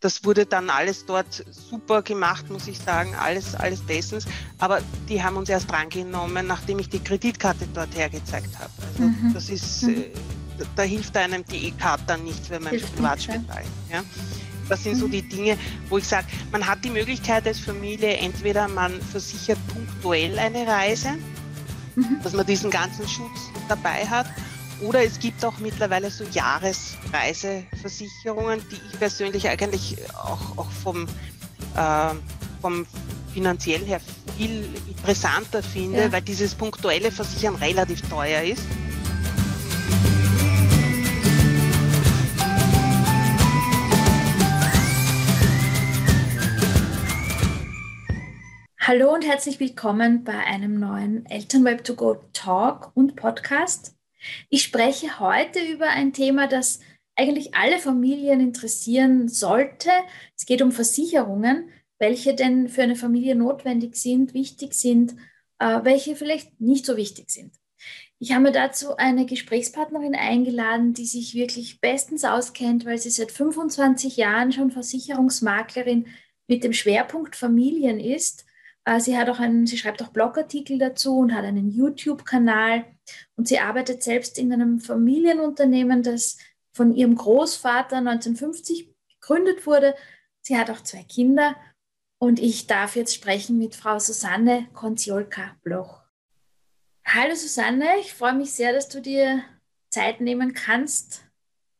das wurde dann alles dort super gemacht, muss ich sagen, alles, alles bestens. Aber die haben uns erst drangenommen, nachdem ich die Kreditkarte dort hergezeigt habe. Also mhm. das ist, mhm. äh, da hilft einem die E-Card dann nichts, wenn man im Privatspital ja. Das sind so mhm. die Dinge, wo ich sage, man hat die Möglichkeit als Familie, entweder man versichert punktuell eine Reise, mhm. dass man diesen ganzen Schutz dabei hat, oder es gibt auch mittlerweile so Jahresreiseversicherungen, die ich persönlich eigentlich auch, auch vom, äh, vom finanziell her viel interessanter finde, ja. weil dieses punktuelle Versichern relativ teuer ist. Hallo und herzlich willkommen bei einem neuen Elternweb to go Talk und Podcast. Ich spreche heute über ein Thema, das eigentlich alle Familien interessieren sollte. Es geht um Versicherungen, welche denn für eine Familie notwendig sind, wichtig sind, äh, welche vielleicht nicht so wichtig sind. Ich habe dazu eine Gesprächspartnerin eingeladen, die sich wirklich bestens auskennt, weil sie seit 25 Jahren schon Versicherungsmaklerin mit dem Schwerpunkt Familien ist sie hat auch einen, sie schreibt auch Blogartikel dazu und hat einen YouTube-Kanal und sie arbeitet selbst in einem Familienunternehmen, das von ihrem Großvater 1950 gegründet wurde. Sie hat auch zwei Kinder und ich darf jetzt sprechen mit Frau Susanne Konziolka-Bloch. Hallo Susanne, ich freue mich sehr, dass du dir Zeit nehmen kannst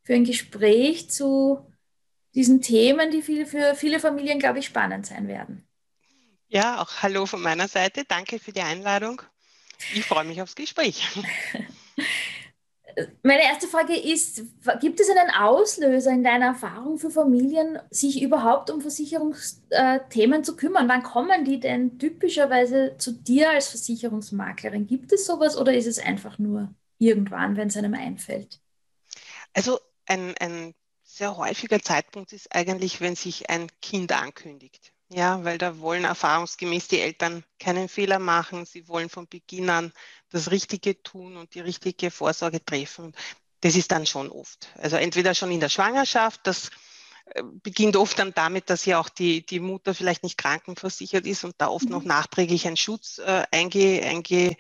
für ein Gespräch zu diesen Themen, die für viele Familien, glaube ich, spannend sein werden. Ja, auch hallo von meiner Seite. Danke für die Einladung. Ich freue mich aufs Gespräch. Meine erste Frage ist, gibt es einen Auslöser in deiner Erfahrung für Familien, sich überhaupt um Versicherungsthemen zu kümmern? Wann kommen die denn typischerweise zu dir als Versicherungsmaklerin? Gibt es sowas oder ist es einfach nur irgendwann, wenn es einem einfällt? Also ein, ein sehr häufiger Zeitpunkt ist eigentlich, wenn sich ein Kind ankündigt. Ja, weil da wollen erfahrungsgemäß die Eltern keinen Fehler machen. Sie wollen von Beginn an das Richtige tun und die richtige Vorsorge treffen. Das ist dann schon oft. Also entweder schon in der Schwangerschaft, das äh, beginnt oft dann damit, dass ja auch die, die Mutter vielleicht nicht krankenversichert ist und da oft mhm. noch nachträglich ein Schutz äh, eingeschlossen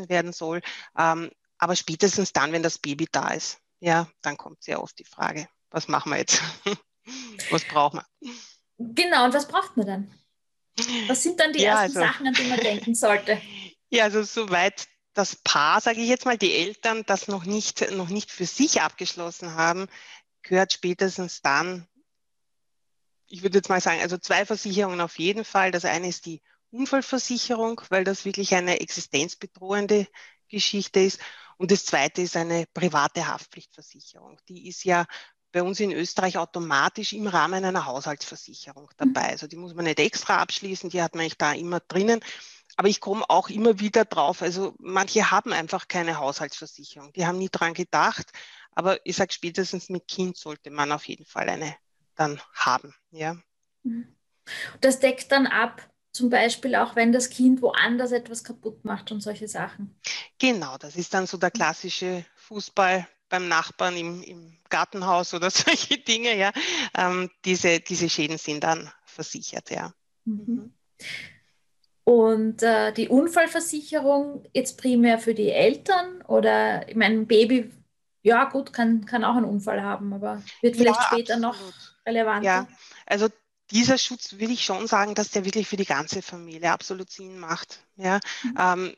einge, äh, werden soll. Ähm, aber spätestens dann, wenn das Baby da ist, ja, dann kommt sehr oft die Frage, was machen wir jetzt? was brauchen wir? Genau, und was braucht man dann? Was sind dann die ja, ersten also, Sachen, an die man denken sollte? Ja, also soweit das Paar, sage ich jetzt mal, die Eltern das noch nicht, noch nicht für sich abgeschlossen haben, gehört spätestens dann, ich würde jetzt mal sagen, also zwei Versicherungen auf jeden Fall. Das eine ist die Unfallversicherung, weil das wirklich eine existenzbedrohende Geschichte ist. Und das zweite ist eine private Haftpflichtversicherung. Die ist ja bei uns in Österreich automatisch im Rahmen einer Haushaltsversicherung dabei. Mhm. Also die muss man nicht extra abschließen, die hat man eigentlich da immer drinnen. Aber ich komme auch immer wieder drauf. Also manche haben einfach keine Haushaltsversicherung. Die haben nie dran gedacht. Aber ich sage, spätestens mit Kind sollte man auf jeden Fall eine dann haben. Ja. Mhm. Das deckt dann ab, zum Beispiel auch wenn das Kind woanders etwas kaputt macht und solche Sachen. Genau, das ist dann so der klassische Fußball beim Nachbarn im, im Gartenhaus oder solche Dinge, ja, ähm, diese, diese Schäden sind dann versichert, ja. Mhm. Und äh, die Unfallversicherung jetzt primär für die Eltern oder ich meine, ein Baby, ja gut, kann, kann auch einen Unfall haben, aber wird vielleicht ja, später absolut. noch relevanter. Ja, also dieser Schutz würde ich schon sagen, dass der wirklich für die ganze Familie absolut Sinn macht. Ja, mhm. ähm,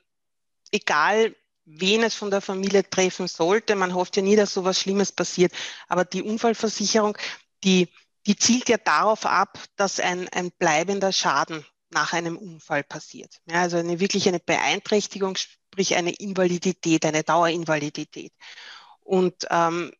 egal wen es von der Familie treffen sollte. Man hofft ja nie, dass so etwas Schlimmes passiert. Aber die Unfallversicherung, die, die zielt ja darauf ab, dass ein, ein bleibender Schaden nach einem Unfall passiert. Ja, also eine wirklich eine Beeinträchtigung, sprich eine Invalidität, eine Dauerinvalidität. Und ähm,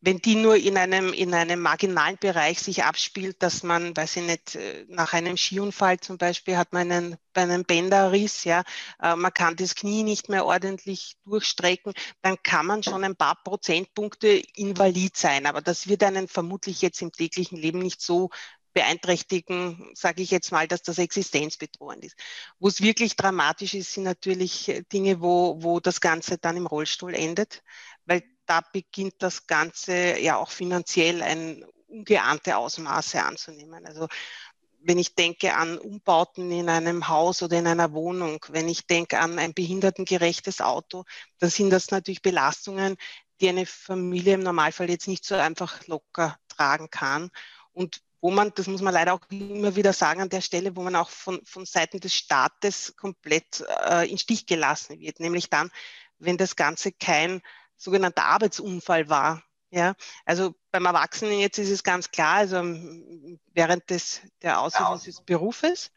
wenn die nur in einem, in einem marginalen Bereich sich abspielt, dass man, weiß ich nicht, äh, nach einem Skiunfall zum Beispiel hat man einen, bei einem Bänderriss, ja, äh, man kann das Knie nicht mehr ordentlich durchstrecken, dann kann man schon ein paar Prozentpunkte invalid sein. Aber das wird einen vermutlich jetzt im täglichen Leben nicht so beeinträchtigen, sage ich jetzt mal, dass das existenzbedrohend ist. Wo es wirklich dramatisch ist, sind natürlich Dinge, wo, wo das Ganze dann im Rollstuhl endet, da beginnt das Ganze ja auch finanziell ein ungeahnte Ausmaße anzunehmen. Also wenn ich denke an Umbauten in einem Haus oder in einer Wohnung, wenn ich denke an ein behindertengerechtes Auto, dann sind das natürlich Belastungen, die eine Familie im Normalfall jetzt nicht so einfach locker tragen kann. Und wo man, das muss man leider auch immer wieder sagen, an der Stelle, wo man auch von, von Seiten des Staates komplett äh, in Stich gelassen wird, nämlich dann, wenn das Ganze kein sogenannter Arbeitsunfall war. Ja, also beim Erwachsenen jetzt ist es ganz klar, also während des, der Ausübung des Berufes,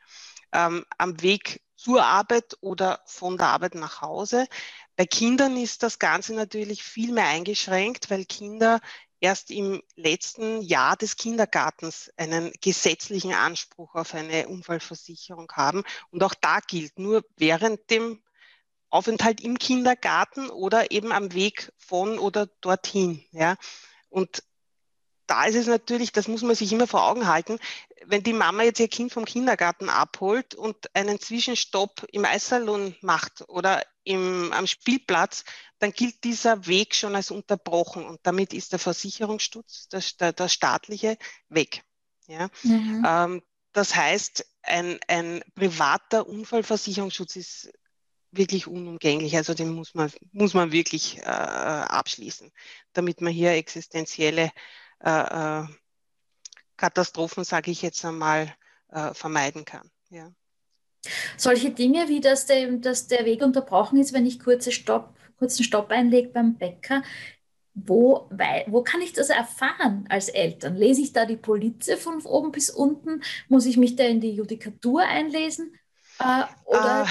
ähm, am Weg zur Arbeit oder von der Arbeit nach Hause. Bei Kindern ist das Ganze natürlich viel mehr eingeschränkt, weil Kinder erst im letzten Jahr des Kindergartens einen gesetzlichen Anspruch auf eine Unfallversicherung haben. Und auch da gilt nur während dem Aufenthalt im Kindergarten oder eben am Weg von oder dorthin. Ja. Und da ist es natürlich, das muss man sich immer vor Augen halten, wenn die Mama jetzt ihr Kind vom Kindergarten abholt und einen Zwischenstopp im Eissalon macht oder im, am Spielplatz, dann gilt dieser Weg schon als unterbrochen und damit ist der Versicherungsschutz, der, der, staatliche, weg. Ja? Mhm. Ähm, das heißt, ein, ein privater Unfallversicherungsschutz ist wirklich unumgänglich. Also den muss man, muss man wirklich äh, abschließen, damit man hier existenzielle äh, äh, Katastrophen, sage ich jetzt einmal, äh, vermeiden kann. Ja. Solche Dinge wie, dass der, dass der Weg unterbrochen ist, wenn ich kurze Stopp, kurzen Stopp einlege beim Bäcker, wo, weil, wo kann ich das erfahren als Eltern? Lese ich da die Polizei von oben bis unten? Muss ich mich da in die Judikatur einlesen? Äh, oder...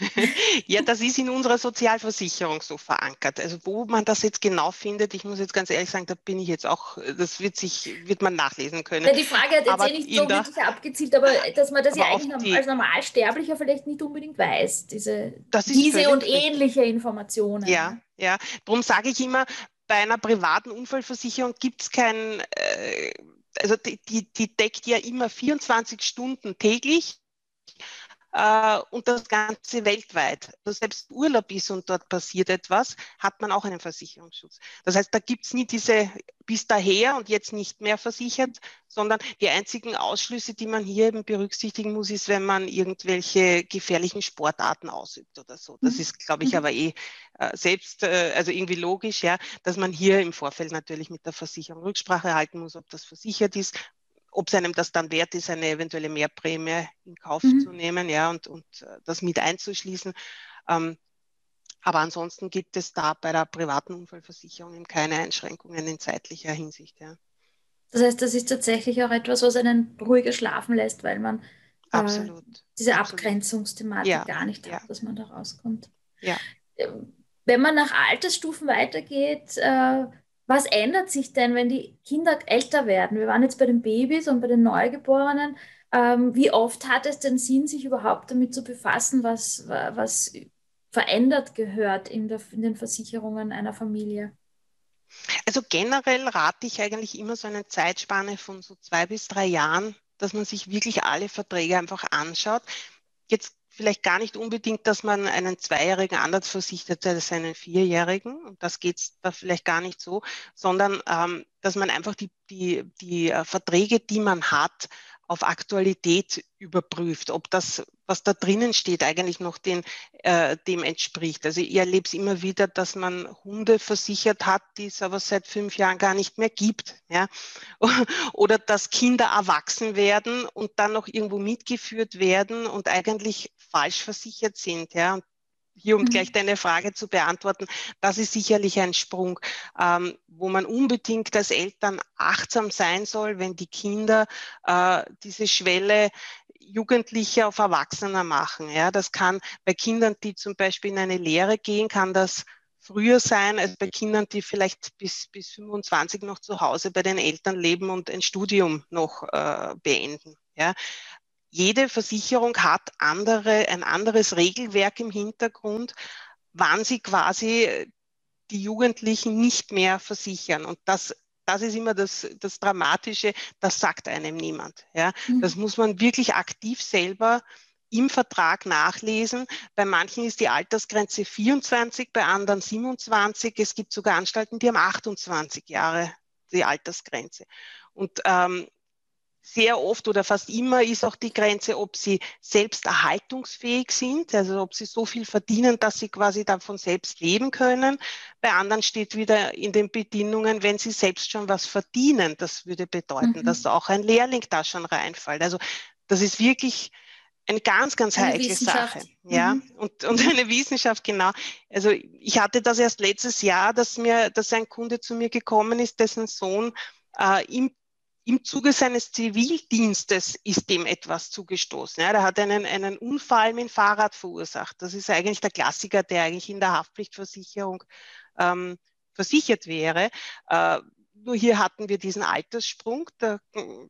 Ja, das ist in unserer Sozialversicherung so verankert. Also wo man das jetzt genau findet, ich muss jetzt ganz ehrlich sagen, da bin ich jetzt auch, das wird sich, wird man nachlesen können. Ja, die Frage hat jetzt aber eh nicht so wirklich abgezielt, aber dass man das ja eigentlich die, als Normalsterblicher vielleicht nicht unbedingt weiß, diese, diese und ähnliche Informationen. Ja, ja. Darum sage ich immer, bei einer privaten Unfallversicherung gibt es kein, äh, also die, die, die deckt ja immer 24 Stunden täglich äh, und das Ganze weltweit. Also selbst Urlaub ist und dort passiert etwas, hat man auch einen Versicherungsschutz. Das heißt, da gibt es nie diese bis daher und jetzt nicht mehr versichert, sondern die einzigen Ausschlüsse, die man hier eben berücksichtigen muss, ist, wenn man irgendwelche gefährlichen Sportarten ausübt oder so. Das mhm. ist, glaube ich, mhm. aber eh äh, selbst, äh, also irgendwie logisch, ja, dass man hier im Vorfeld natürlich mit der Versicherung Rücksprache halten muss, ob das versichert ist ob es einem das dann wert ist, eine eventuelle Mehrprämie in Kauf mhm. zu nehmen ja, und, und äh, das mit einzuschließen. Ähm, aber ansonsten gibt es da bei der privaten Unfallversicherung eben keine Einschränkungen in zeitlicher Hinsicht. Ja. Das heißt, das ist tatsächlich auch etwas, was einen ruhiger schlafen lässt, weil man äh, diese Absolut. Abgrenzungsthematik ja. gar nicht hat, dass man da rauskommt. Ja. Ähm, wenn man nach Altersstufen weitergeht, äh, was ändert sich denn, wenn die Kinder älter werden? Wir waren jetzt bei den Babys und bei den Neugeborenen. Ähm, wie oft hat es denn Sinn, sich überhaupt damit zu befassen, was, was verändert gehört in, der, in den Versicherungen einer Familie? Also generell rate ich eigentlich immer so eine Zeitspanne von so zwei bis drei Jahren, dass man sich wirklich alle Verträge einfach anschaut. Jetzt vielleicht gar nicht unbedingt, dass man einen Zweijährigen anders versichert als einen Vierjährigen. Und das geht da vielleicht gar nicht so, sondern ähm, dass man einfach die, die, die äh, Verträge, die man hat, auf Aktualität überprüft, ob das, was da drinnen steht, eigentlich noch den, äh, dem entspricht. Also ich erlebe es immer wieder, dass man Hunde versichert hat, die es aber seit fünf Jahren gar nicht mehr gibt. Ja? Oder dass Kinder erwachsen werden und dann noch irgendwo mitgeführt werden und eigentlich falsch versichert sind. Ja? Und hier, um mhm. gleich deine Frage zu beantworten, das ist sicherlich ein Sprung, ähm, wo man unbedingt als Eltern achtsam sein soll, wenn die Kinder äh, diese Schwelle Jugendliche auf Erwachsener machen. Ja, das kann bei Kindern, die zum Beispiel in eine Lehre gehen, kann das früher sein als bei Kindern, die vielleicht bis, bis 25 noch zu Hause bei den Eltern leben und ein Studium noch äh, beenden. Ja, jede Versicherung hat andere, ein anderes Regelwerk im Hintergrund, wann sie quasi die Jugendlichen nicht mehr versichern. Und das, das ist immer das, das Dramatische, das sagt einem niemand. Ja? Mhm. Das muss man wirklich aktiv selber im Vertrag nachlesen. Bei manchen ist die Altersgrenze 24, bei anderen 27. Es gibt sogar Anstalten, die haben 28 Jahre die Altersgrenze. Und ähm, sehr oft oder fast immer ist auch die Grenze, ob sie selbst erhaltungsfähig sind, also ob sie so viel verdienen, dass sie quasi davon selbst leben können. Bei anderen steht wieder in den Bedingungen, wenn sie selbst schon was verdienen. Das würde bedeuten, mhm. dass auch ein Lehrling da schon reinfällt. Also das ist wirklich eine ganz, ganz eine heikle Sache. Ja, mhm. und, und eine Wissenschaft, genau. Also ich hatte das erst letztes Jahr, dass mir, dass ein Kunde zu mir gekommen ist, dessen Sohn äh, im im Zuge seines Zivildienstes ist dem etwas zugestoßen. Ja, er hat einen, einen Unfall mit dem Fahrrad verursacht. Das ist eigentlich der Klassiker, der eigentlich in der Haftpflichtversicherung ähm, versichert wäre. Äh, nur hier hatten wir diesen Alterssprung. Der,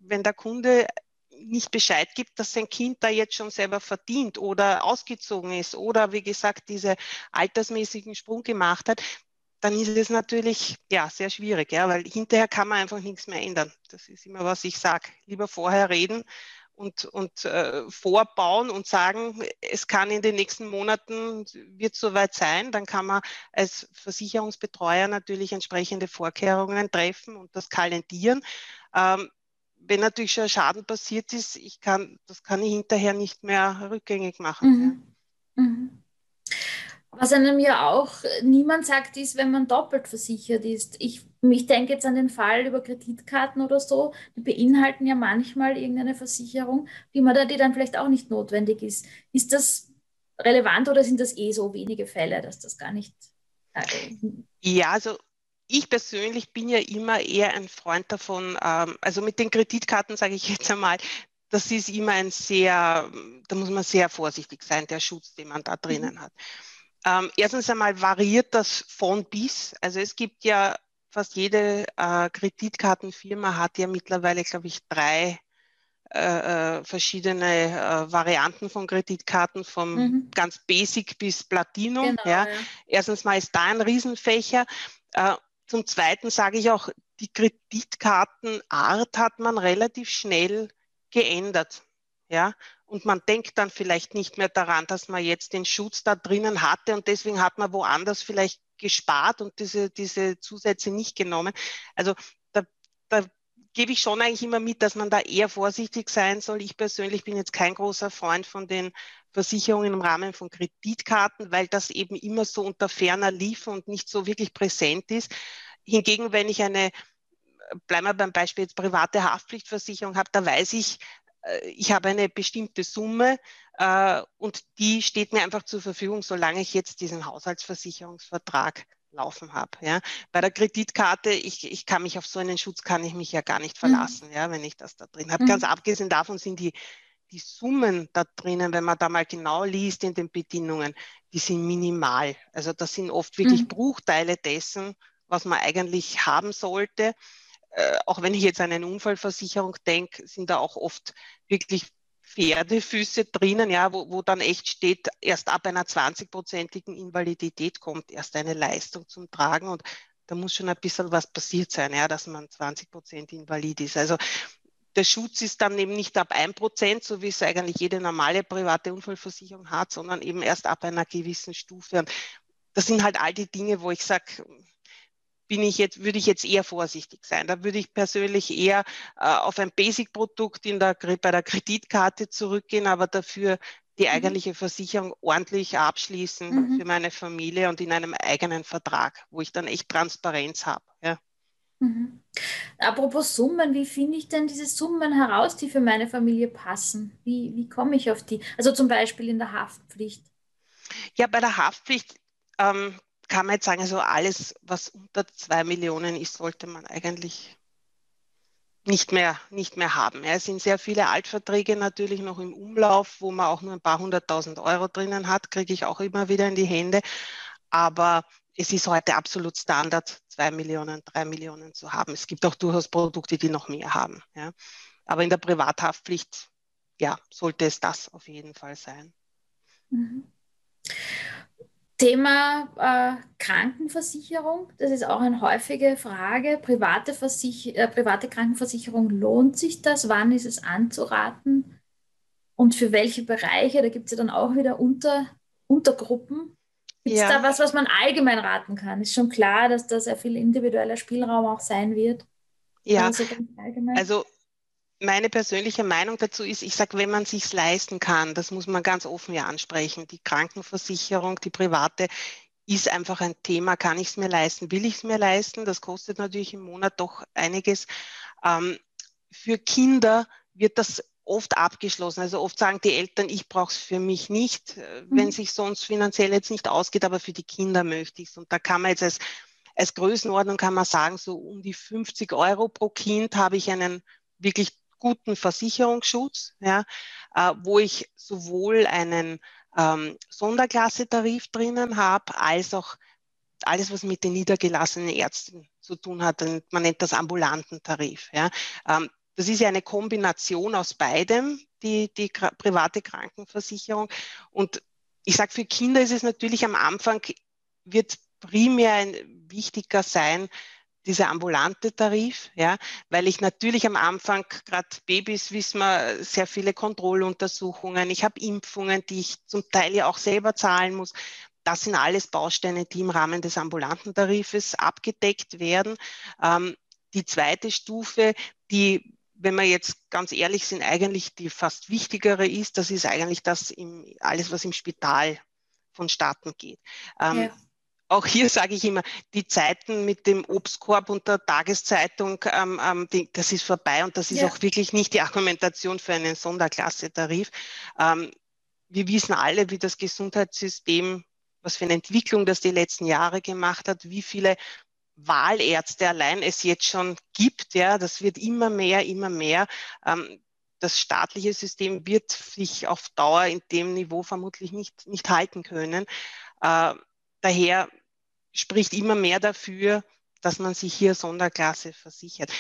wenn der Kunde nicht Bescheid gibt, dass sein Kind da jetzt schon selber verdient oder ausgezogen ist oder wie gesagt diese altersmäßigen Sprung gemacht hat, dann ist es natürlich ja sehr schwierig, ja, weil hinterher kann man einfach nichts mehr ändern. Das ist immer, was ich sage. Lieber vorher reden und, und äh, vorbauen und sagen, es kann in den nächsten Monaten, wird soweit sein, dann kann man als Versicherungsbetreuer natürlich entsprechende Vorkehrungen treffen und das kalendieren. Ähm, wenn natürlich schon Schaden passiert ist, ich kann, das kann ich hinterher nicht mehr rückgängig machen. Mhm. Ja. Mhm. Was einem ja auch niemand sagt, ist, wenn man doppelt versichert ist. Ich, ich denke jetzt an den Fall über Kreditkarten oder so, die beinhalten ja manchmal irgendeine Versicherung, die man da, die dann vielleicht auch nicht notwendig ist. Ist das relevant oder sind das eh so wenige Fälle, dass das gar nicht. Äh, ja, also ich persönlich bin ja immer eher ein Freund davon, ähm, also mit den Kreditkarten sage ich jetzt einmal, das ist immer ein sehr, da muss man sehr vorsichtig sein, der Schutz, den man da drinnen mhm. hat. Ähm, erstens einmal variiert das von bis. Also es gibt ja fast jede äh, Kreditkartenfirma hat ja mittlerweile, glaube ich, drei äh, äh, verschiedene äh, Varianten von Kreditkarten, vom mhm. ganz Basic bis Platinum. Genau, ja. Ja. Erstens mal ist da ein Riesenfächer. Äh, zum Zweiten sage ich auch, die Kreditkartenart hat man relativ schnell geändert. Ja, und man denkt dann vielleicht nicht mehr daran, dass man jetzt den Schutz da drinnen hatte und deswegen hat man woanders vielleicht gespart und diese, diese Zusätze nicht genommen. Also da, da gebe ich schon eigentlich immer mit, dass man da eher vorsichtig sein soll. Ich persönlich bin jetzt kein großer Freund von den Versicherungen im Rahmen von Kreditkarten, weil das eben immer so unter ferner lief und nicht so wirklich präsent ist. Hingegen, wenn ich eine bleiben wir beim Beispiel jetzt private Haftpflichtversicherung habe, da weiß ich, ich habe eine bestimmte Summe äh, und die steht mir einfach zur Verfügung, solange ich jetzt diesen Haushaltsversicherungsvertrag laufen habe. Ja. Bei der Kreditkarte, ich, ich kann mich auf so einen Schutz kann ich mich ja gar nicht mhm. verlassen, mhm. ja, wenn ich das da drin habe. Mhm. Ganz abgesehen davon sind die, die Summen da drinnen, wenn man da mal genau liest in den Bedingungen, die sind minimal. Also das sind oft wirklich mhm. Bruchteile dessen, was man eigentlich haben sollte äh, auch wenn ich jetzt an eine Unfallversicherung denke, sind da auch oft wirklich Pferdefüße drinnen, ja, wo, wo dann echt steht, erst ab einer 20-prozentigen Invalidität kommt erst eine Leistung zum Tragen und da muss schon ein bisschen was passiert sein, ja, dass man 20 Prozent invalid ist. Also der Schutz ist dann eben nicht ab 1 Prozent, so wie es eigentlich jede normale private Unfallversicherung hat, sondern eben erst ab einer gewissen Stufe. Und das sind halt all die Dinge, wo ich sage, bin ich jetzt, würde ich jetzt eher vorsichtig sein. Da würde ich persönlich eher äh, auf ein Basic-Produkt bei der Kreditkarte zurückgehen, aber dafür die mhm. eigentliche Versicherung ordentlich abschließen mhm. für meine Familie und in einem eigenen Vertrag, wo ich dann echt Transparenz habe. Ja. Mhm. Apropos Summen, wie finde ich denn diese Summen heraus, die für meine Familie passen? Wie, wie komme ich auf die? Also zum Beispiel in der Haftpflicht. Ja, bei der Haftpflicht ähm, kann man jetzt sagen, also alles, was unter zwei Millionen ist, sollte man eigentlich nicht mehr, nicht mehr haben. Es sind sehr viele Altverträge natürlich noch im Umlauf, wo man auch nur ein paar hunderttausend Euro drinnen hat, kriege ich auch immer wieder in die Hände. Aber es ist heute absolut Standard, zwei Millionen, drei Millionen zu haben. Es gibt auch durchaus Produkte, die noch mehr haben. Ja. Aber in der Privathaftpflicht, ja, sollte es das auf jeden Fall sein. Mhm. Thema äh, Krankenversicherung, das ist auch eine häufige Frage. Private, Versich äh, private Krankenversicherung, lohnt sich das? Wann ist es anzuraten? Und für welche Bereiche? Da gibt es ja dann auch wieder Unter, Untergruppen. Gibt es ja. da was, was man allgemein raten kann? Ist schon klar, dass da sehr viel individueller Spielraum auch sein wird. Ja, also, also meine persönliche Meinung dazu ist, ich sage, wenn man sich leisten kann, das muss man ganz offen ja ansprechen. Die Krankenversicherung, die private, ist einfach ein Thema. Kann ich es mir leisten? Will ich es mir leisten? Das kostet natürlich im Monat doch einiges. Ähm, für Kinder wird das oft abgeschlossen. Also oft sagen die Eltern, ich brauche es für mich nicht, äh, wenn mhm. sich sonst finanziell jetzt nicht ausgeht, aber für die Kinder möchte ich es. Und da kann man jetzt als, als Größenordnung kann man sagen, so um die 50 Euro pro Kind habe ich einen wirklich guten Versicherungsschutz, ja, äh, wo ich sowohl einen ähm, Sonderklasse-Tarif drinnen habe, als auch alles, was mit den niedergelassenen Ärzten zu tun hat. Man nennt das ambulanten Tarif. Ja. Ähm, das ist ja eine Kombination aus beidem, die, die private Krankenversicherung. Und ich sage, für Kinder ist es natürlich am Anfang, wird primär ein wichtiger sein, dieser ambulante Tarif, ja, weil ich natürlich am Anfang, gerade Babys, wissen wir, sehr viele Kontrolluntersuchungen, ich habe Impfungen, die ich zum Teil ja auch selber zahlen muss. Das sind alles Bausteine, die im Rahmen des ambulanten Tarifes abgedeckt werden. Ähm, die zweite Stufe, die wenn wir jetzt ganz ehrlich sind, eigentlich die fast wichtigere ist, das ist eigentlich das im, alles, was im Spital vonstatten geht. Ähm, ja auch hier sage ich immer, die Zeiten mit dem Obstkorb und der Tageszeitung, ähm, ähm, die, das ist vorbei und das ist ja. auch wirklich nicht die Argumentation für einen Sonderklasse-Tarif. Ähm, wir wissen alle, wie das Gesundheitssystem, was für eine Entwicklung das die letzten Jahre gemacht hat, wie viele Wahlärzte allein es jetzt schon gibt. Ja, das wird immer mehr, immer mehr. Ähm, das staatliche System wird sich auf Dauer in dem Niveau vermutlich nicht, nicht halten können. Äh, Daher spricht immer mehr dafür, dass man sich hier Sonderklasse versichert.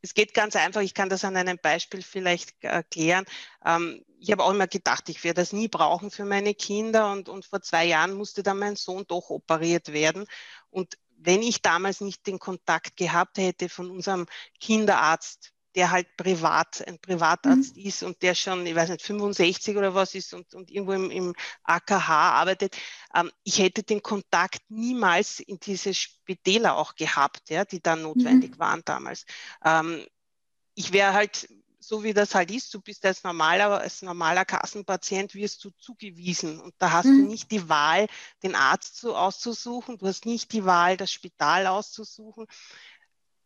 Es geht ganz einfach, ich kann das an einem Beispiel vielleicht erklären. Ähm, ich habe auch immer gedacht, ich werde das nie brauchen für meine Kinder und, und vor zwei Jahren musste dann mein Sohn doch operiert werden. Und wenn ich damals nicht den Kontakt gehabt hätte von unserem Kinderarzt, der halt privat, ein Privatarzt mhm. ist und der schon, ich weiß nicht, 65 oder was ist und, und irgendwo im, im AKH arbeitet. Ähm, ich hätte den Kontakt niemals in diese Spitäler auch gehabt, ja, die da notwendig mhm. waren damals. Ähm, ich wäre halt, so wie das halt ist, du bist als normaler, als normaler Kassenpatient, wirst du zugewiesen und da hast mhm. du nicht die Wahl, den Arzt zu, auszusuchen, du hast nicht die Wahl, das Spital auszusuchen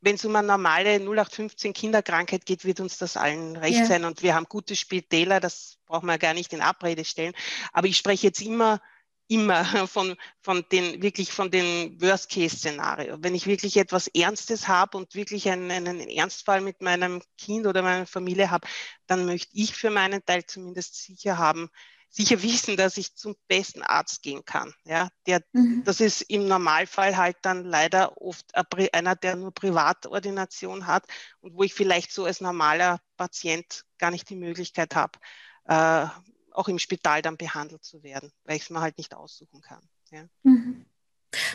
wenn es um eine normale 0815 Kinderkrankheit geht, wird uns das allen recht ja. sein. Und wir haben gute Spitäler, das brauchen wir gar nicht in Abrede stellen. Aber ich spreche jetzt immer, immer von, von den, wirklich von den Worst-Case-Szenario. Wenn ich wirklich etwas Ernstes habe und wirklich einen, einen Ernstfall mit meinem Kind oder meiner Familie habe, dann möchte ich für meinen Teil zumindest sicher haben, sicher wissen, dass ich zum besten Arzt gehen kann. Ja, der, mhm. Das ist im Normalfall halt dann leider oft einer, der nur Privatordination hat und wo ich vielleicht so als normaler Patient gar nicht die Möglichkeit habe, äh, auch im Spital dann behandelt zu werden, weil ich es mir halt nicht aussuchen kann. Ja. Mhm.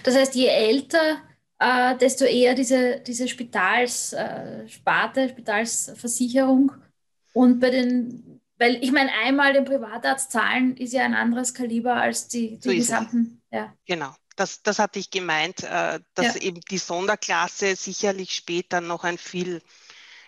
Das heißt, je älter, äh, desto eher diese, diese Spitalssparte, äh, Spitalsversicherung. Und bei den weil ich meine, einmal den Privatarzt zahlen ist ja ein anderes Kaliber als die, die so gesamten. Ja. Genau. Das, das hatte ich gemeint, äh, dass ja. eben die Sonderklasse sicherlich später noch ein viel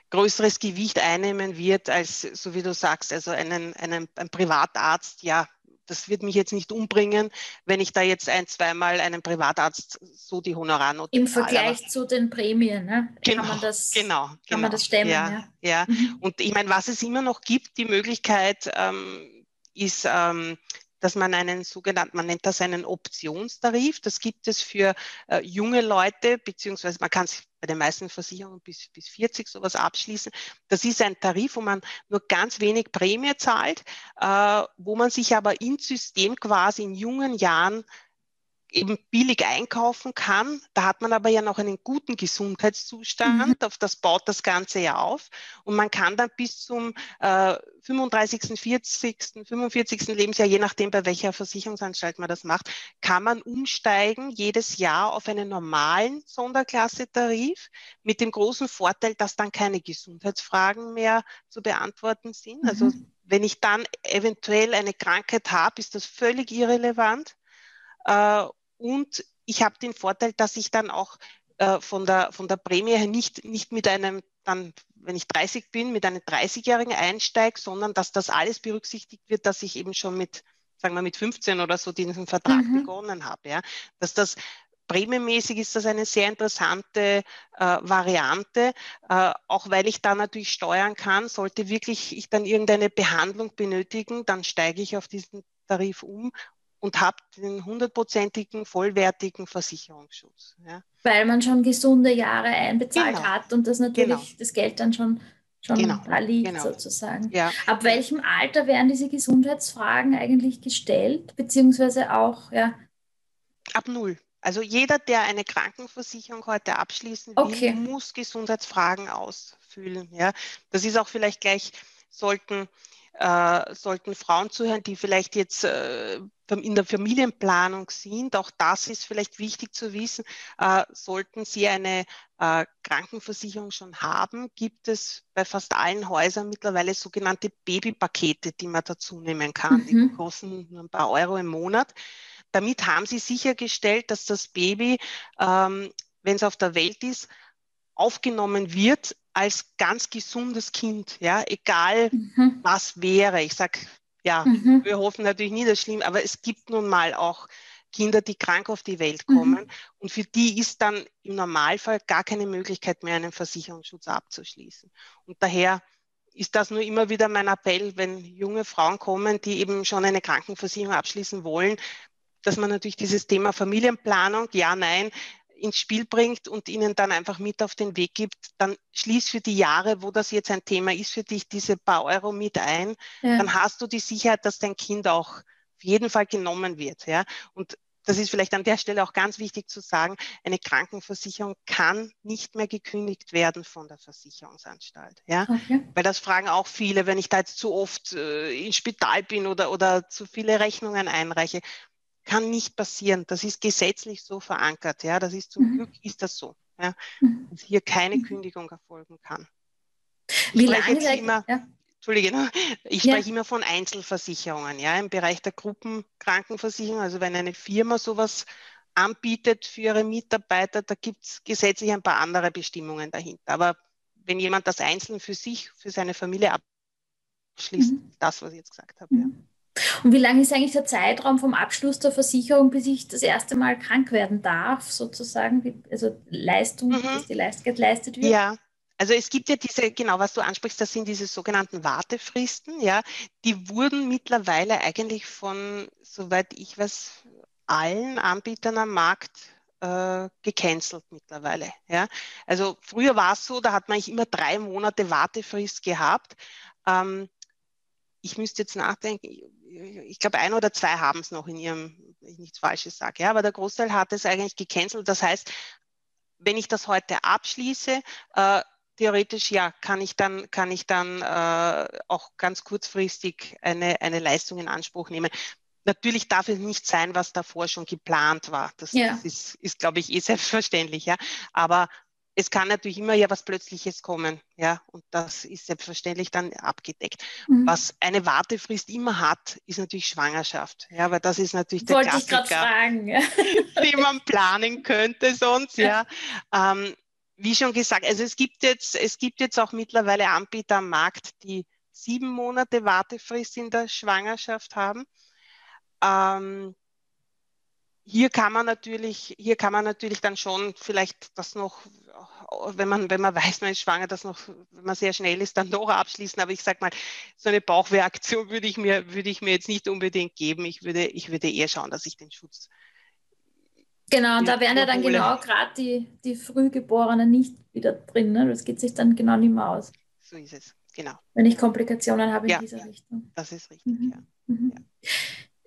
größeres Gewicht einnehmen wird, als so wie du sagst, also einen, einen, ein Privatarzt, ja, das wird mich jetzt nicht umbringen, wenn ich da jetzt ein, zweimal einem Privatarzt so die Honorarnote Im Vergleich aber, zu den Prämien, ne? Genau, kann man das, genau, kann genau. man das stemmen. Ja, ja. ja. Mhm. und ich meine, was es immer noch gibt, die Möglichkeit ähm, ist, ähm, dass man einen sogenannten, man nennt das einen Optionstarif. Das gibt es für äh, junge Leute, beziehungsweise man kann sich bei den meisten Versicherungen bis, bis 40 sowas abschließen. Das ist ein Tarif, wo man nur ganz wenig Prämie zahlt, äh, wo man sich aber ins System quasi in jungen Jahren eben billig einkaufen kann. Da hat man aber ja noch einen guten Gesundheitszustand, mhm. auf das baut das Ganze ja auf. Und man kann dann bis zum äh, 35., 40., 45. Lebensjahr, je nachdem, bei welcher Versicherungsanstalt man das macht, kann man umsteigen jedes Jahr auf einen normalen Sonderklasse-Tarif mit dem großen Vorteil, dass dann keine Gesundheitsfragen mehr zu beantworten sind. Mhm. Also wenn ich dann eventuell eine Krankheit habe, ist das völlig irrelevant. Und ich habe den Vorteil, dass ich dann auch äh, von, der, von der Prämie her nicht, nicht mit einem dann, wenn ich 30 bin, mit einem 30-Jährigen einsteige, sondern dass das alles berücksichtigt wird, dass ich eben schon mit, sagen wir, mit 15 oder so diesen Vertrag mhm. begonnen habe. Ja? Dass das prämiemäßig ist das eine sehr interessante äh, Variante, äh, auch weil ich da natürlich steuern kann. Sollte wirklich ich dann irgendeine Behandlung benötigen, dann steige ich auf diesen Tarif um und habe den hundertprozentigen, vollwertigen Versicherungsschutz. Ja. Weil man schon gesunde Jahre einbezahlt genau. hat und das natürlich genau. das Geld dann schon, schon genau. da liegt genau. sozusagen. Ja. Ab welchem Alter werden diese Gesundheitsfragen eigentlich gestellt, beziehungsweise auch, ja? Ab null. Also jeder, der eine Krankenversicherung heute abschließen will, okay. muss Gesundheitsfragen ausfüllen. Ja. Das ist auch vielleicht gleich, sollten äh, sollten Frauen zuhören, die vielleicht jetzt äh, in der Familienplanung sind. Auch das ist vielleicht wichtig zu wissen. Äh, sollten Sie eine äh, Krankenversicherung schon haben, gibt es bei fast allen Häusern mittlerweile sogenannte Babypakete, die man dazu nehmen kann. Mhm. Die kosten nur ein paar Euro im Monat. Damit haben Sie sichergestellt, dass das Baby, ähm, wenn es auf der Welt ist, aufgenommen wird als ganz gesundes Kind, ja, egal mhm. was wäre. Ich sage, ja, mhm. wir hoffen natürlich nie das Schlimme, aber es gibt nun mal auch Kinder, die krank auf die Welt mhm. kommen. Mhm. Und für die ist dann im Normalfall gar keine Möglichkeit mehr, einen Versicherungsschutz abzuschließen. Und daher ist das nur immer wieder mein Appell, wenn junge Frauen kommen, die eben schon eine Krankenversicherung abschließen wollen, dass man natürlich dieses Thema Familienplanung, ja, nein, ins Spiel bringt und ihnen dann einfach mit auf den Weg gibt, dann schließ für die Jahre, wo das jetzt ein Thema ist, für dich diese paar Euro mit ein. Ja. Dann hast du die Sicherheit, dass dein Kind auch auf jeden Fall genommen wird. Ja? Und das ist vielleicht an der Stelle auch ganz wichtig zu sagen, eine Krankenversicherung kann nicht mehr gekündigt werden von der Versicherungsanstalt. Ja? Okay. Weil das fragen auch viele, wenn ich da jetzt zu oft äh, ins Spital bin oder, oder zu viele Rechnungen einreiche kann nicht passieren. Das ist gesetzlich so verankert. Ja, das ist zum mhm. Glück ist das so. Ja, mhm. dass hier keine mhm. Kündigung erfolgen kann. Ich Wie lange jetzt immer, ja. Entschuldige, ne? ich ja. spreche immer von Einzelversicherungen, ja, im Bereich der Gruppenkrankenversicherung. Also wenn eine Firma sowas anbietet für ihre Mitarbeiter, da gibt es gesetzlich ein paar andere Bestimmungen dahinter. Aber wenn jemand das einzeln für sich, für seine Familie abschließt, mhm. das, was ich jetzt gesagt habe. Ja. Und wie lange ist eigentlich der Zeitraum vom Abschluss der Versicherung, bis ich das erste Mal krank werden darf, sozusagen? Also Leistung, mhm. dass die Leistung geleistet wird? Ja, also es gibt ja diese, genau was du ansprichst, das sind diese sogenannten Wartefristen, ja, die wurden mittlerweile eigentlich von, soweit ich weiß, allen Anbietern am Markt äh, gecancelt mittlerweile. Ja. Also früher war es so, da hat man immer drei Monate Wartefrist gehabt. Ähm, ich müsste jetzt nachdenken, ich glaube, ein oder zwei haben es noch in ihrem, wenn ich nichts Falsches sage, ja, aber der Großteil hat es eigentlich gecancelt. Das heißt, wenn ich das heute abschließe, äh, theoretisch ja, kann ich dann, kann ich dann äh, auch ganz kurzfristig eine, eine Leistung in Anspruch nehmen. Natürlich darf es nicht sein, was davor schon geplant war. Das, ja. das ist, ist, glaube ich, eh selbstverständlich. Ja. Aber es kann natürlich immer ja was Plötzliches kommen, ja, und das ist selbstverständlich dann abgedeckt. Mhm. Was eine Wartefrist immer hat, ist natürlich Schwangerschaft, ja, weil das ist natürlich der Wollte Klassiker, ich fragen. den man planen könnte sonst, ja. ja. Ähm, wie schon gesagt, also es gibt jetzt, es gibt jetzt auch mittlerweile Anbieter am Markt, die sieben Monate Wartefrist in der Schwangerschaft haben. Ähm, hier kann man natürlich, hier kann man natürlich dann schon vielleicht das noch, wenn man, wenn man weiß, man ist schwanger, das noch, wenn man sehr schnell ist, dann doch abschließen. Aber ich sage mal, so eine Bauchreaktion würde ich mir, würde ich mir jetzt nicht unbedingt geben. Ich würde, ich würde eher schauen, dass ich den Schutz. Genau, und da wären ja dann genau gerade die, die Frühgeborenen nicht wieder drin. Ne? Das geht sich dann genau nicht mehr aus. So ist es, genau. Wenn ich Komplikationen habe in ja, dieser Richtung. Das ist richtig, mhm. ja. Mhm. ja.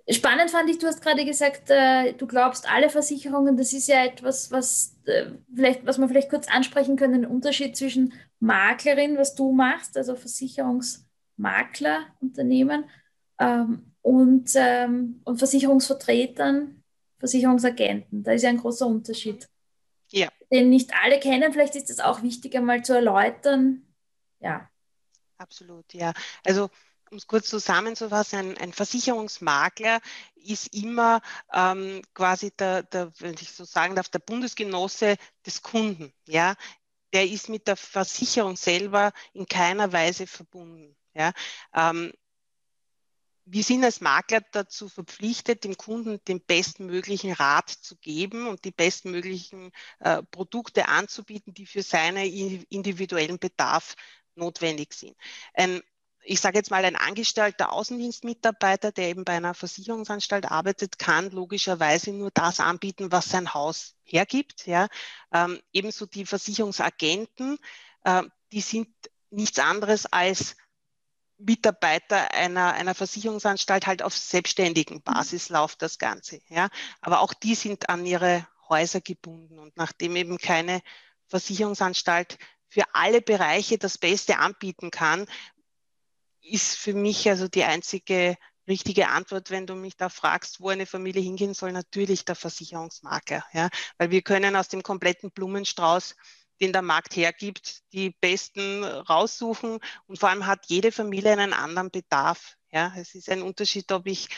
Spannend fand ich, du hast gerade gesagt, äh, du glaubst alle Versicherungen, das ist ja etwas, was, äh, vielleicht, was wir vielleicht kurz ansprechen können, den Unterschied zwischen Maklerin, was du machst, also Versicherungsmaklerunternehmen ähm, und, ähm, und Versicherungsvertretern, Versicherungsagenten. Da ist ja ein großer Unterschied. Ja. Den nicht alle kennen, vielleicht ist es auch wichtig, einmal zu erläutern. Ja. Absolut, ja. Also um es kurz zusammenzufassen, ein, ein Versicherungsmakler ist immer ähm, quasi der, der, wenn ich so sagen darf, der Bundesgenosse des Kunden. Ja? der ist mit der Versicherung selber in keiner Weise verbunden. Ja? Ähm, wir sind als Makler dazu verpflichtet, dem Kunden den bestmöglichen Rat zu geben und die bestmöglichen äh, Produkte anzubieten, die für seinen individuellen Bedarf notwendig sind. Ein ich sage jetzt mal, ein angestellter Außendienstmitarbeiter, der eben bei einer Versicherungsanstalt arbeitet, kann logischerweise nur das anbieten, was sein Haus hergibt. Ja. Ähm, ebenso die Versicherungsagenten, äh, die sind nichts anderes als Mitarbeiter einer, einer Versicherungsanstalt halt auf selbstständigen Basis läuft das Ganze. Ja. Aber auch die sind an ihre Häuser gebunden. Und nachdem eben keine Versicherungsanstalt für alle Bereiche das Beste anbieten kann, ist für mich also die einzige richtige Antwort, wenn du mich da fragst, wo eine Familie hingehen soll, natürlich der Versicherungsmakler. Ja? Weil wir können aus dem kompletten Blumenstrauß, den der Markt hergibt, die besten raussuchen und vor allem hat jede Familie einen anderen Bedarf. Ja? Es ist ein Unterschied, ob ich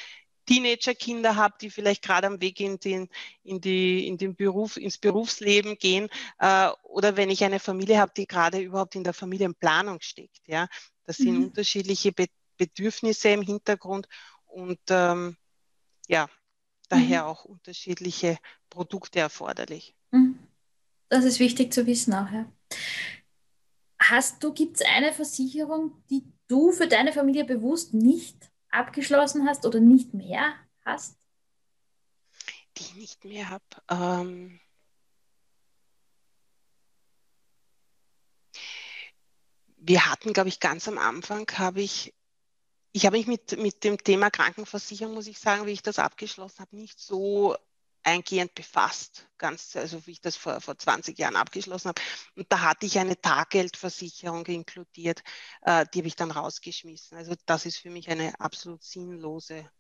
Teenagerkinder habe, die vielleicht gerade am Weg in den, in die, in den Beruf, ins Berufsleben gehen, äh, oder wenn ich eine Familie habe, die gerade überhaupt in der Familienplanung steckt. Ja? Das sind mhm. unterschiedliche Be Bedürfnisse im Hintergrund und ähm, ja, daher mhm. auch unterschiedliche Produkte erforderlich. Mhm. Das ist wichtig zu wissen auch, ja. Hast du, gibt es eine Versicherung, die du für deine Familie bewusst nicht abgeschlossen hast oder nicht mehr hast? Die ich nicht mehr habe. Ähm, wir hatten, glaube ich, ganz am Anfang habe ich, ich habe mich mit, mit dem Thema Krankenversicherung, muss ich sagen, wie ich das abgeschlossen habe, nicht so eingehend befasst, ganz, also wie ich das vor, vor 20 Jahren abgeschlossen habe. Und da hatte ich eine Taggeldversicherung inkludiert, äh, die habe ich dann rausgeschmissen. Also das ist für mich eine absolut sinnlose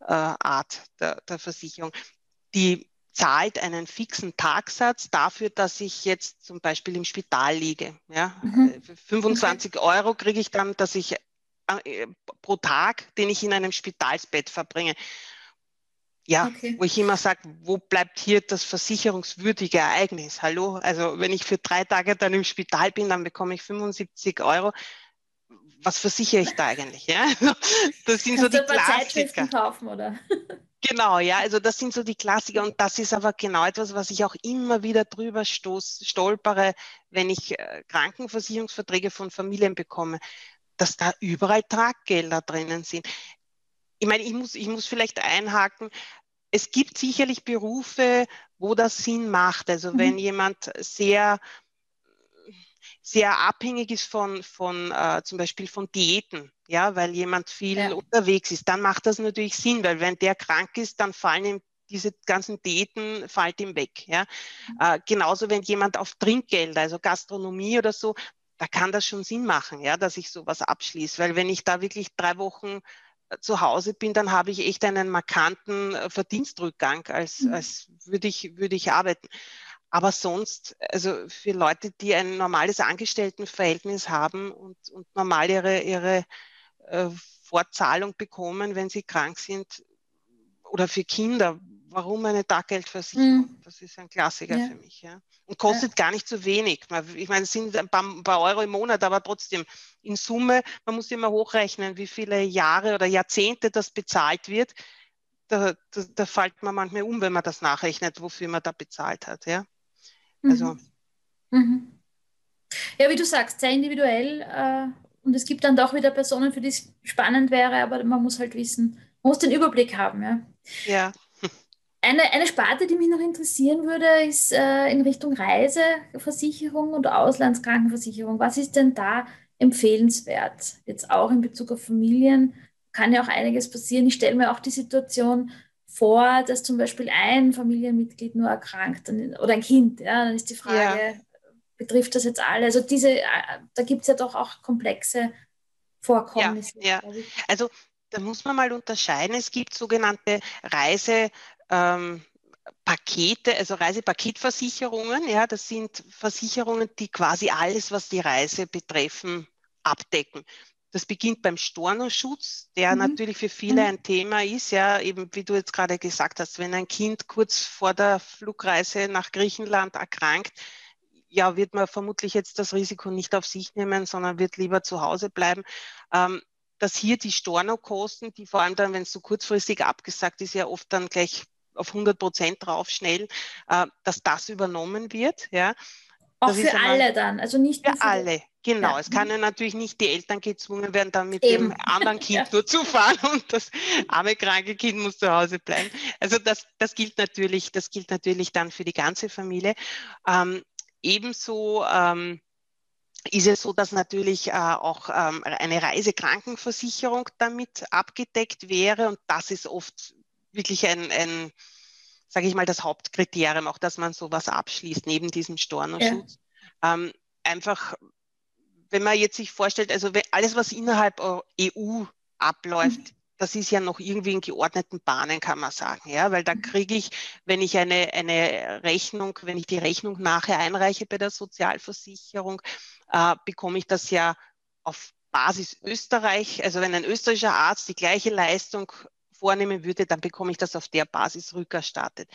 äh, Art der, der Versicherung. Die zahlt einen fixen Tagsatz dafür, dass ich jetzt zum Beispiel im Spital liege. Ja? Mhm. 25 okay. Euro kriege ich dann, dass ich äh, pro Tag, den ich in einem Spitalsbett verbringe. Ja, okay. wo ich immer sage, wo bleibt hier das versicherungswürdige Ereignis? Hallo? Also wenn ich für drei Tage dann im Spital bin, dann bekomme ich 75 Euro. Was versichere ich da eigentlich? Ja? Das sind Kannst so die Klassiker. kaufen, oder? Genau, ja, also das sind so die Klassiker und das ist aber genau etwas, was ich auch immer wieder drüber stoß, stolpere, wenn ich äh, Krankenversicherungsverträge von Familien bekomme, dass da überall Traggelder drinnen sind. Ich meine, ich muss, ich muss vielleicht einhaken, es gibt sicherlich Berufe, wo das Sinn macht. Also mhm. wenn jemand sehr sehr abhängig ist von, von äh, zum Beispiel von Diäten, ja, weil jemand viel ja. unterwegs ist, dann macht das natürlich Sinn, weil wenn der krank ist, dann fallen ihm diese ganzen Diäten fällt ihm weg. Ja. Mhm. Äh, genauso wenn jemand auf Trinkgeld, also Gastronomie oder so, da kann das schon Sinn machen, ja, dass ich sowas abschließe, weil wenn ich da wirklich drei Wochen äh, zu Hause bin, dann habe ich echt einen markanten äh, Verdienstrückgang, als, mhm. als würde ich, würde ich arbeiten. Aber sonst, also für Leute, die ein normales Angestelltenverhältnis haben und, und normal ihre, ihre äh, Fortzahlung bekommen, wenn sie krank sind, oder für Kinder, warum eine Taggeldversicherung? Mhm. Das ist ein Klassiker ja. für mich. Ja. Und kostet ja. gar nicht so wenig. Ich meine, es sind ein paar, ein paar, Euro im Monat, aber trotzdem in Summe, man muss immer hochrechnen, wie viele Jahre oder Jahrzehnte das bezahlt wird. Da, da, da fällt man manchmal um, wenn man das nachrechnet, wofür man da bezahlt hat. Ja. Also. Mhm. mhm. Ja, wie du sagst, sehr individuell. Äh, und es gibt dann doch wieder Personen, für die es spannend wäre, aber man muss halt wissen, man muss den Überblick haben. Ja. ja. Eine, eine Sparte, die mich noch interessieren würde, ist äh, in Richtung Reiseversicherung und Auslandskrankenversicherung. Was ist denn da empfehlenswert? Jetzt auch in Bezug auf Familien kann ja auch einiges passieren. Ich stelle mir auch die Situation vor, dass zum Beispiel ein Familienmitglied nur erkrankt oder ein Kind, ja, dann ist die Frage, ja. Betrifft das jetzt alle? Also diese, äh, da gibt es ja doch auch komplexe Vorkommnisse. Ja, ja. also da muss man mal unterscheiden. Es gibt sogenannte Reise. Ähm, Pakete, also Reisepaketversicherungen, ja, das sind Versicherungen, die quasi alles, was die Reise betreffen, abdecken. Das beginnt beim Stornoschutz, der mhm. natürlich für viele mhm. ein Thema ist, ja, eben wie du jetzt gerade gesagt hast, wenn ein Kind kurz vor der Flugreise nach Griechenland erkrankt, ja, wird man vermutlich jetzt das Risiko nicht auf sich nehmen, sondern wird lieber zu Hause bleiben. Ähm, dass hier die Stornokosten, die vor allem dann, wenn es so kurzfristig abgesagt ist, ja oft dann gleich auf 100 Prozent drauf schnell, äh, dass das übernommen wird. Ja. Auch das für alle dann, also nicht für, für alle. Genau, ja. es kann ja natürlich nicht die Eltern gezwungen werden, dann mit Eben. dem anderen Kind ja. nur zu fahren und das arme kranke Kind muss zu Hause bleiben. Also das, das gilt natürlich, das gilt natürlich dann für die ganze Familie. Ähm, ebenso ähm, ist es so, dass natürlich äh, auch ähm, eine Reisekrankenversicherung damit abgedeckt wäre und das ist oft wirklich ein, ein sage ich mal, das Hauptkriterium, auch dass man sowas abschließt neben diesem Stornoschutz. Ja. Ähm, einfach, wenn man jetzt sich vorstellt, also alles, was innerhalb EU abläuft, mhm. Das ist ja noch irgendwie in geordneten Bahnen, kann man sagen, ja, weil da mhm. kriege ich, wenn ich eine, eine Rechnung, wenn ich die Rechnung nachher einreiche bei der Sozialversicherung, äh, bekomme ich das ja auf Basis Österreich, also wenn ein österreichischer Arzt die gleiche Leistung vornehmen würde, dann bekomme ich das auf der Basis rückerstattet.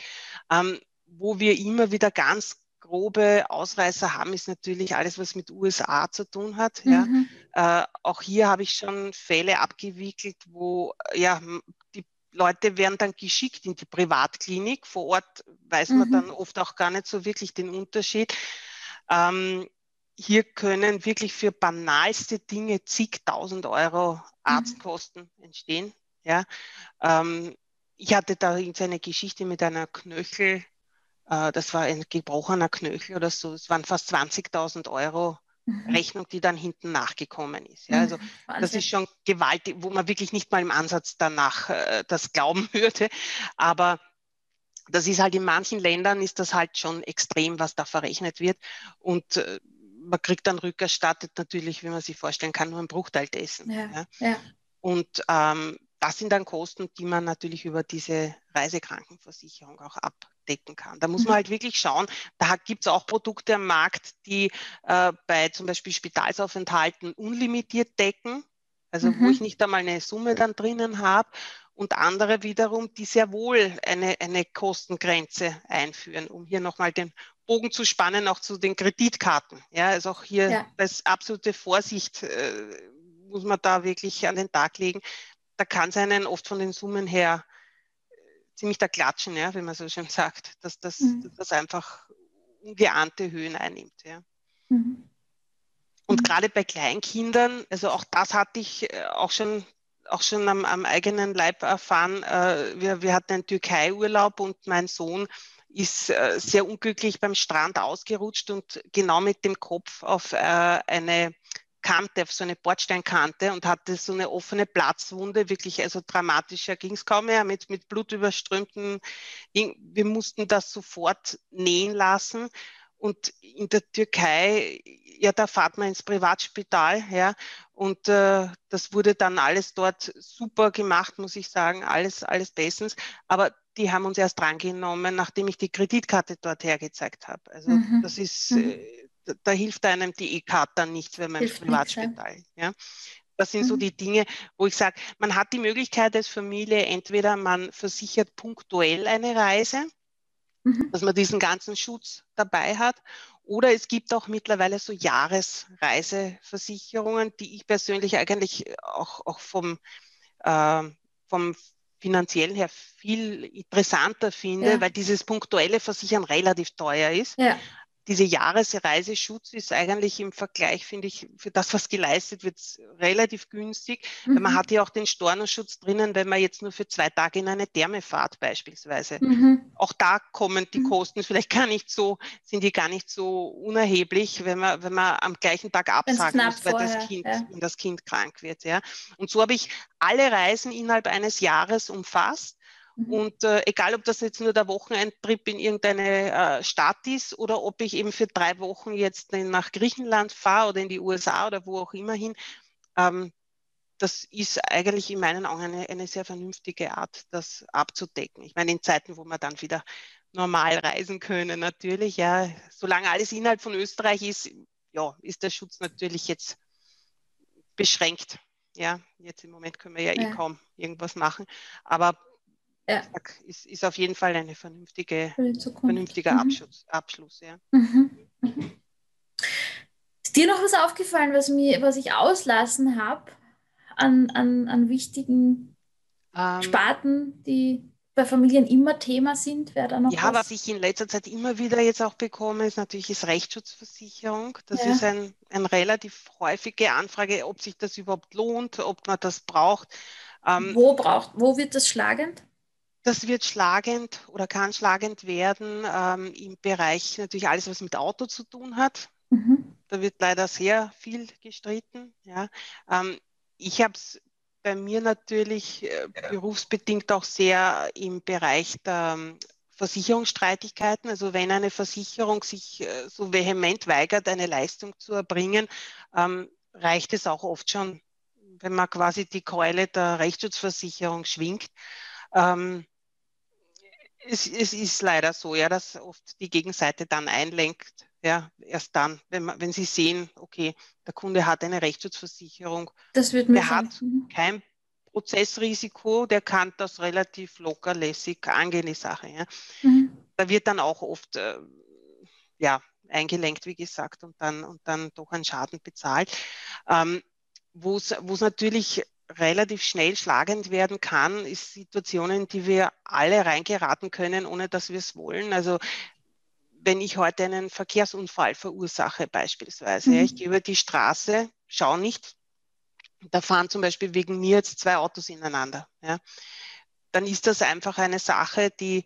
Ähm, wo wir immer wieder ganz grobe Ausreißer haben, ist natürlich alles, was mit USA zu tun hat. Mhm. Ja. Äh, auch hier habe ich schon Fälle abgewickelt, wo ja, die Leute werden dann geschickt in die Privatklinik. Vor Ort weiß man mhm. dann oft auch gar nicht so wirklich den Unterschied. Ähm, hier können wirklich für banalste Dinge zigtausend Euro mhm. Arztkosten mhm. entstehen. Ja, ähm, ich hatte da eine Geschichte mit einer Knöchel, äh, das war ein gebrochener Knöchel oder so, es waren fast 20.000 Euro mhm. Rechnung, die dann hinten nachgekommen ist. Ja, also mhm, das ist schon gewaltig, wo man wirklich nicht mal im Ansatz danach äh, das glauben würde. Aber das ist halt in manchen Ländern ist das halt schon extrem, was da verrechnet wird. Und äh, man kriegt dann rückerstattet natürlich, wie man sich vorstellen kann, nur einen Bruchteil dessen. Ja, ja. ja. Und ähm, das sind dann Kosten, die man natürlich über diese Reisekrankenversicherung auch abdecken kann. Da muss man mhm. halt wirklich schauen, da gibt es auch Produkte am Markt, die äh, bei zum Beispiel Spitalsaufenthalten unlimitiert decken, also mhm. wo ich nicht einmal eine Summe dann drinnen habe und andere wiederum, die sehr wohl eine, eine Kostengrenze einführen, um hier nochmal den Bogen zu spannen, auch zu den Kreditkarten. Ja, also auch hier ja. als absolute Vorsicht äh, muss man da wirklich an den Tag legen, da kann es einen oft von den Summen her ziemlich da klatschen, ja, wie man so schön sagt, dass das, mhm. das einfach ungeahnte Höhen einnimmt. Ja. Mhm. Und mhm. gerade bei Kleinkindern, also auch das hatte ich äh, auch schon, auch schon am, am eigenen Leib erfahren. Äh, wir, wir hatten einen Türkei-Urlaub und mein Sohn ist äh, sehr unglücklich beim Strand ausgerutscht und genau mit dem Kopf auf eine Kante, auf so eine Bordsteinkante und hatte so eine offene Platzwunde, wirklich, also dramatischer ging es kaum mehr, mit, mit blutüberströmten, wir mussten das sofort nähen lassen. Und in der Türkei, ja, da fahrt man ins Privatspital, ja, und äh, das wurde dann alles dort super gemacht, muss ich sagen, alles, alles bestens. Aber die haben uns erst drangenommen, nachdem ich die Kreditkarte dort hergezeigt habe. Also mhm. das ist, mhm. äh, da, hilft einem die E-Card dann nicht, wenn man hilft im Privatspital. Nicht, ja. Das sind mhm. so die Dinge, wo ich sage, man hat die Möglichkeit als Familie, entweder man versichert punktuell eine Reise, mhm. dass man diesen ganzen Schutz dabei hat, oder es gibt auch mittlerweile so Jahresreiseversicherungen, die ich persönlich eigentlich auch, auch vom, äh, vom finanziellen her viel interessanter finde, ja. weil dieses punktuelle Versichern relativ teuer ist. Ja diese Jahresreiseschutz ist eigentlich im Vergleich, finde ich, für das, was geleistet wird, relativ günstig. Mhm. Man hat ja auch den Stornoschutz drinnen, wenn man jetzt nur für zwei Tage in eine Therme fahrt beispielsweise. Mhm. Auch da kommen die mhm. Kosten vielleicht gar nicht so, sind die gar nicht so unerheblich, wenn man, wenn man am gleichen Tag absagen muss, weil vorher, das kind, ja. wenn das Kind krank wird. Ja. Und so habe ich alle Reisen innerhalb eines Jahres umfasst. Und äh, egal, ob das jetzt nur der Wochenendtrip in irgendeine äh, Stadt ist oder ob ich eben für drei Wochen jetzt nach Griechenland fahre oder in die USA oder wo auch immer hin, ähm, das ist eigentlich in meinen Augen eine, eine sehr vernünftige Art, das abzudecken. Ich meine, in Zeiten, wo wir dann wieder normal reisen können, natürlich, ja, solange alles innerhalb von Österreich ist, ja, ist der Schutz natürlich jetzt beschränkt. Ja, jetzt im Moment können wir ja, eh ja. eh kaum irgendwas machen. Aber ja. ist, ist auf jeden Fall ein vernünftige, vernünftiger mhm. Abschluss, Abschluss. Ja. Mhm. Mhm. Ist dir noch was aufgefallen, was, mir, was ich auslassen habe an, an, an wichtigen ähm, Sparten, die bei Familien immer Thema sind? Wäre da noch ja, was? was ich in letzter Zeit immer wieder jetzt auch bekomme, ist natürlich ist Rechtsschutzversicherung. Das ja. ist ein, eine relativ häufige Anfrage, ob sich das überhaupt lohnt, ob man das braucht. Ähm, wo braucht, wo wird das schlagend? Das wird schlagend oder kann schlagend werden ähm, im Bereich natürlich alles, was mit Auto zu tun hat. Mhm. Da wird leider sehr viel gestritten. Ja. Ähm, ich habe es bei mir natürlich äh, berufsbedingt auch sehr im Bereich der ähm, Versicherungsstreitigkeiten. Also wenn eine Versicherung sich äh, so vehement weigert, eine Leistung zu erbringen, ähm, reicht es auch oft schon, wenn man quasi die Keule der Rechtsschutzversicherung schwingt. Ähm, es, es, ist leider so, ja, dass oft die Gegenseite dann einlenkt. Ja, erst dann, wenn, man, wenn sie sehen, okay, der Kunde hat eine Rechtsschutzversicherung, das wird der hat mhm. kein Prozessrisiko, der kann das relativ locker, lässig angehen, die Sache. Ja. Mhm. Da wird dann auch oft äh, ja, eingelenkt, wie gesagt, und dann, und dann doch ein Schaden bezahlt. Ähm, Wo es natürlich relativ schnell schlagend werden kann, ist Situationen, die wir alle reingeraten können, ohne dass wir es wollen. Also wenn ich heute einen Verkehrsunfall verursache beispielsweise, mhm. ich gehe über die Straße, schaue nicht, da fahren zum Beispiel wegen mir jetzt zwei Autos ineinander, ja, dann ist das einfach eine Sache, die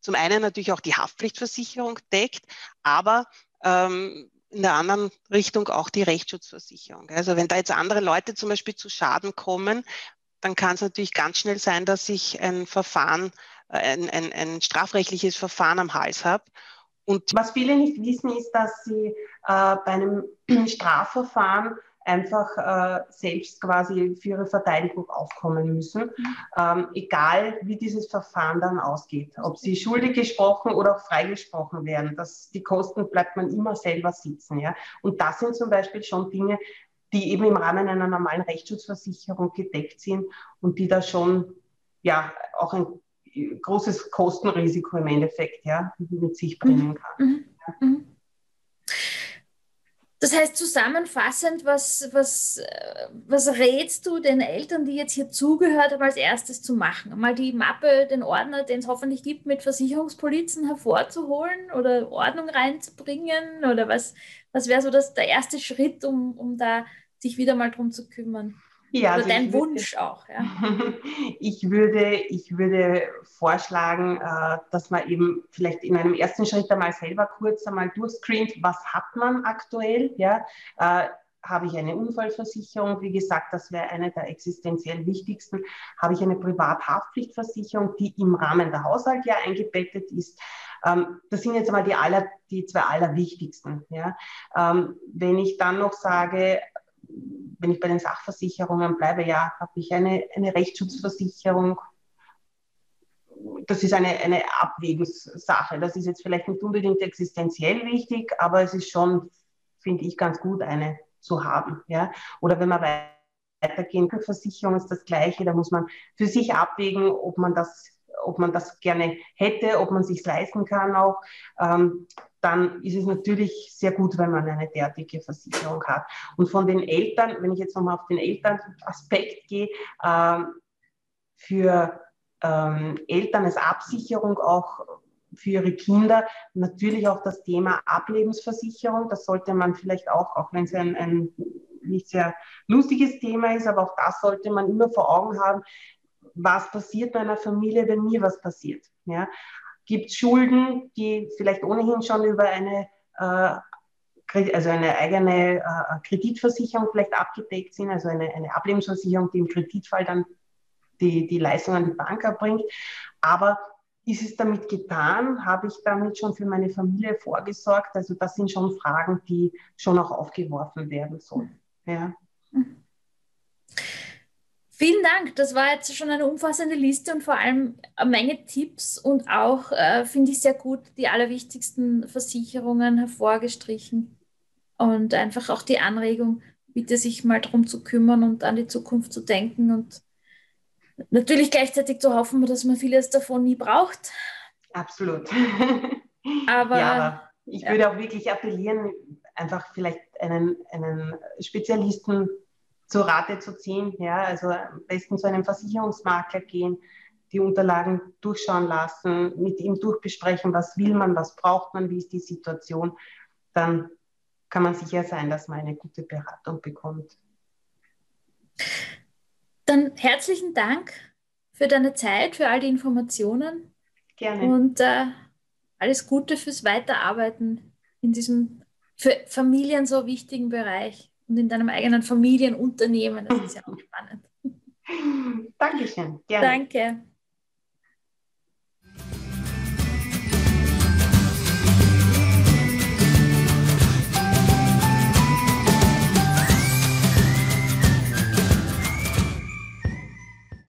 zum einen natürlich auch die Haftpflichtversicherung deckt, aber ähm, in der anderen Richtung auch die Rechtsschutzversicherung. Also wenn da jetzt andere Leute zum Beispiel zu Schaden kommen, dann kann es natürlich ganz schnell sein, dass ich ein Verfahren, äh, ein, ein, ein strafrechtliches Verfahren am Hals habe. Und was viele nicht wissen, ist, dass sie äh, bei einem Strafverfahren einfach äh, selbst quasi für ihre Verteidigung aufkommen müssen, mhm. ähm, egal wie dieses Verfahren dann ausgeht. Ob sie schuldig gesprochen oder auch freigesprochen werden, das, die Kosten bleibt man immer selber sitzen. Ja? Und das sind zum Beispiel schon Dinge, die eben im Rahmen einer normalen Rechtsschutzversicherung gedeckt sind und die da schon ja auch ein großes Kostenrisiko im Endeffekt ja, mit sich bringen kann. Mhm. Mhm. Das heißt, zusammenfassend, was, was, was rätst du den Eltern, die jetzt hier zugehört haben, als erstes zu machen? Mal die Mappe, den Ordner, den es hoffentlich gibt, mit Versicherungspolizen hervorzuholen oder Ordnung reinzubringen? Oder was, was wäre so das, der erste Schritt, um, um da sich wieder mal drum zu kümmern? Ja, Oder also dein Wunsch würde, auch. Ja. ich, würde, ich würde vorschlagen, äh, dass man eben vielleicht in einem ersten Schritt einmal selber kurz einmal durchscreent, was hat man aktuell. Ja? Äh, habe ich eine Unfallversicherung? Wie gesagt, das wäre eine der existenziell wichtigsten. Habe ich eine Privathaftpflichtversicherung, die im Rahmen der Haushalt ja eingebettet ist? Ähm, das sind jetzt einmal die, aller, die zwei allerwichtigsten. Ja? Ähm, wenn ich dann noch sage, wenn ich bei den Sachversicherungen bleibe, ja, habe ich eine, eine Rechtsschutzversicherung. Das ist eine, eine Abwägungssache. Das ist jetzt vielleicht nicht unbedingt existenziell wichtig, aber es ist schon, finde ich, ganz gut, eine zu haben. Ja? Oder wenn man weitergehen Versicherung ist das Gleiche. Da muss man für sich abwägen, ob man das ob man das gerne hätte, ob man sich leisten kann auch, ähm, dann ist es natürlich sehr gut, wenn man eine derartige Versicherung hat. Und von den Eltern, wenn ich jetzt nochmal auf den Elternaspekt gehe, ähm, für ähm, Eltern als Absicherung auch für ihre Kinder natürlich auch das Thema Ablebensversicherung. Das sollte man vielleicht auch, auch wenn es ein, ein nicht sehr lustiges Thema ist, aber auch das sollte man immer vor Augen haben was passiert bei einer Familie, wenn mir was passiert. Ja? Gibt es Schulden, die vielleicht ohnehin schon über eine, äh, also eine eigene äh, Kreditversicherung vielleicht abgedeckt sind, also eine, eine Ablebensversicherung, die im Kreditfall dann die, die Leistung an die Bank erbringt. Aber ist es damit getan? Habe ich damit schon für meine Familie vorgesorgt? Also das sind schon Fragen, die schon auch aufgeworfen werden sollen. Ja. Mhm. Vielen Dank. Das war jetzt schon eine umfassende Liste und vor allem eine Menge Tipps und auch, äh, finde ich sehr gut, die allerwichtigsten Versicherungen hervorgestrichen und einfach auch die Anregung, bitte sich mal darum zu kümmern und an die Zukunft zu denken und natürlich gleichzeitig zu hoffen, dass man vieles davon nie braucht. Absolut. Aber, ja, aber ich ja. würde auch wirklich appellieren, einfach vielleicht einen, einen Spezialisten zur Rate zu ziehen. Ja, also am besten zu einem Versicherungsmakler gehen, die Unterlagen durchschauen lassen, mit ihm durchbesprechen, was will man, was braucht man, wie ist die Situation. Dann kann man sicher sein, dass man eine gute Beratung bekommt. Dann herzlichen Dank für deine Zeit, für all die Informationen. Gerne. Und äh, alles Gute fürs Weiterarbeiten in diesem für Familien so wichtigen Bereich und in deinem eigenen Familienunternehmen. Das ist ja auch spannend. Dankeschön. Gerne. Danke.